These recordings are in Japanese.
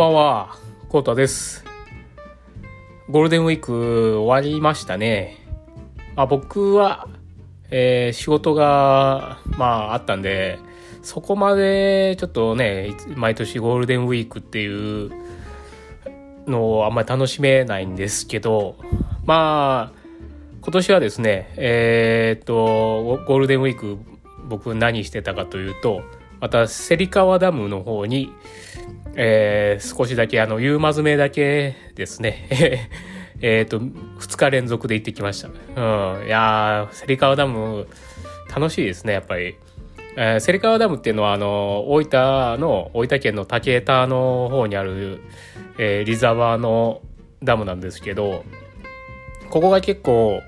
ばんは、コータです。ゴールデンウィーク終わりましたね。まあ、僕は、えー、仕事が、まあ、あったんで、そこまでちょっとね、毎年ゴールデンウィークっていうのをあんまり楽しめないんですけど、まあ、今年はですね、えー、っと、ゴールデンウィーク僕何してたかというと、また芹川ダムの方に、えー、少しだけあの、夕間詰めだけですね。えっと、2日連続で行ってきました。うん。いやー、芹川ダム、楽しいですね、やっぱり。えー、芹川ダムっていうのは、あの、大分の、大分県の竹田の方にある、えー、リザバーのダムなんですけど、ここが結構、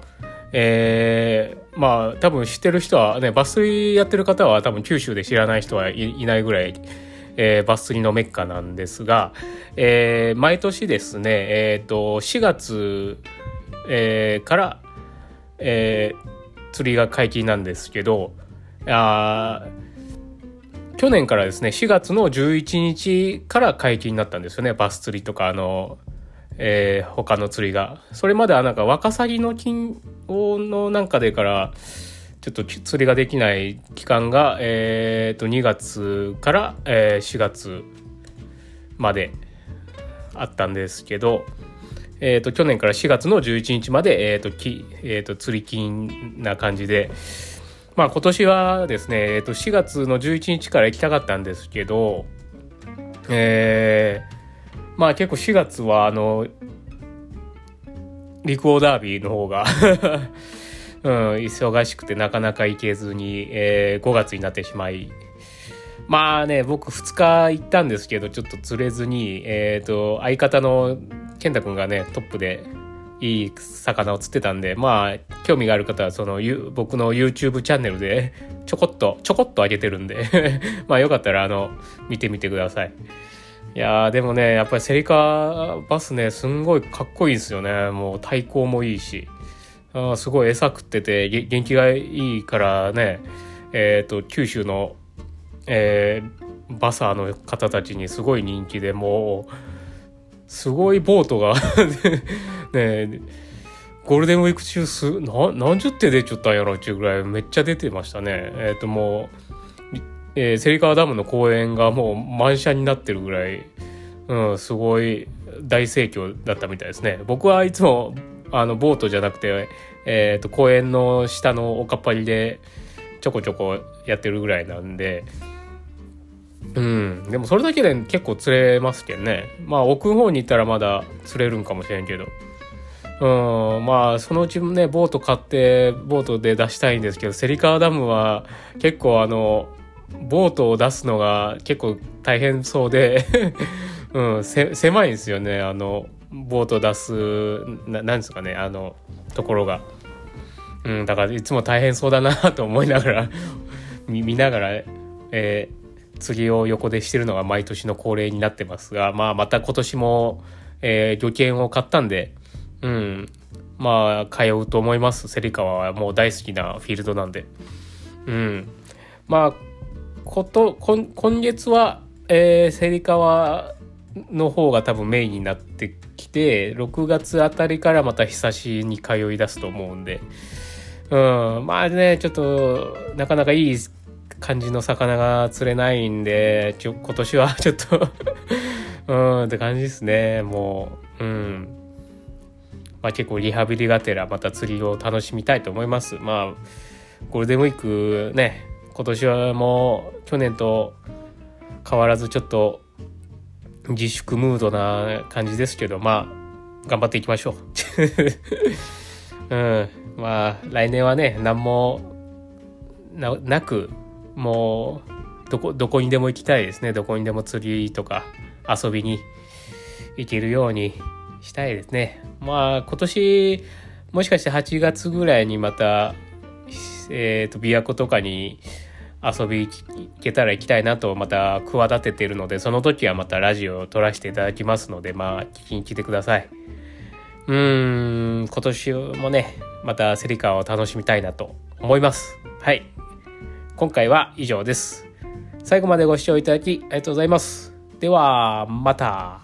えー、まあ多分知ってる人はね、バス釣りやってる方は多分九州で知らない人はいないぐらい、えー、バス釣りのメッカなんですが、えー、毎年ですね、えっ、ー、と、4月、えー、から、えー、釣りが解禁なんですけど、あ去年からですね、4月の11日から解禁になったんですよね、バス釣りとか、あの、えー、他の釣りが。それまではなんかワカサギの金のなんかでから、ちょっと釣りができない期間が、えー、と2月から、えー、4月まであったんですけど、えー、と去年から4月の11日まで、えーときえー、と釣り金な感じで、まあ今年はですね、えー、と4月の11日から行きたかったんですけど、えー、まあ結構4月はあの陸王ダービーの方が うん、忙しくてなかなか行けずに、えー、5月になってしまいまあね僕2日行ったんですけどちょっと釣れずに、えっ、ー、と相方の健太君がねトップでいい魚を釣ってたんでまあ興味がある方はその僕の YouTube チャンネルでちょこっとちょこっと上げてるんで まあよかったらあの見てみてください。いやでもねやっぱりセリカバスねすんごいかっこいいですよね。もう対抗もいいし。あすごい餌食ってて元気がいいからね。えっ、ー、と九州の、えー、バサーの方たちにすごい人気でもうすごいボートが ねゴールデンウィーク中す何十手出ちゃったんやろっていうぐらいめっちゃ出てましたね。えっ、ー、ともうえー、芹川ダムの公園がもう満車になってるぐらい、うん、すごい大盛況だったみたいですね。僕はいつもあのボートじゃなくて、えーと、公園の下のおかっぱりでちょこちょこやってるぐらいなんで、うん、でもそれだけで結構釣れますけどね。まあ奥の方に行ったらまだ釣れるんかもしれんけど。うん、まあそのうちもねボート買ってボートで出したいんですけど芹川ダムは結構あのボートを出すのが結構大変そうで うん、狭いんですよね。あのボートを出すななんですかね。あのところが、うん、だからいつも大変そうだなと思いながら 見ながら、えー、釣りを横でしてるのが毎年の恒例になってますが、まあ、また今年も、えー、漁券を買ったんで、うん、まあ通うと思います。芹川はもう大好きなフィールドなんで。うん、まあこと今月は、えー、芹川の方が多分メインになってきて6月あたりからまた久しに通い出すと思うんで、うん、まあねちょっとなかなかいい感じの魚が釣れないんでちょ今年は ちょっとうんって感じですねもう。うん。まあ結構リハビリがてらまた釣りを楽しみたいと思います。まあゴールデンウィークね今年はもう去年と変わらずちょっと自粛ムードな感じですけどまあ頑張っていきましょう。うん、まあ来年はね何もなくもうどこどこにでも行きたいですねどこにでも釣りとか遊びに行けるようにしたいですね。まあ今年もしかして8月ぐらいにまたえっ、ー、と、琵琶湖とかに遊び行けたら行きたいなとまた企ててるので、その時はまたラジオを撮らせていただきますので、まあ、聞きに来てください。うーん、今年もね、またセリカを楽しみたいなと思います。はい。今回は以上です。最後までご視聴いただきありがとうございます。では、また。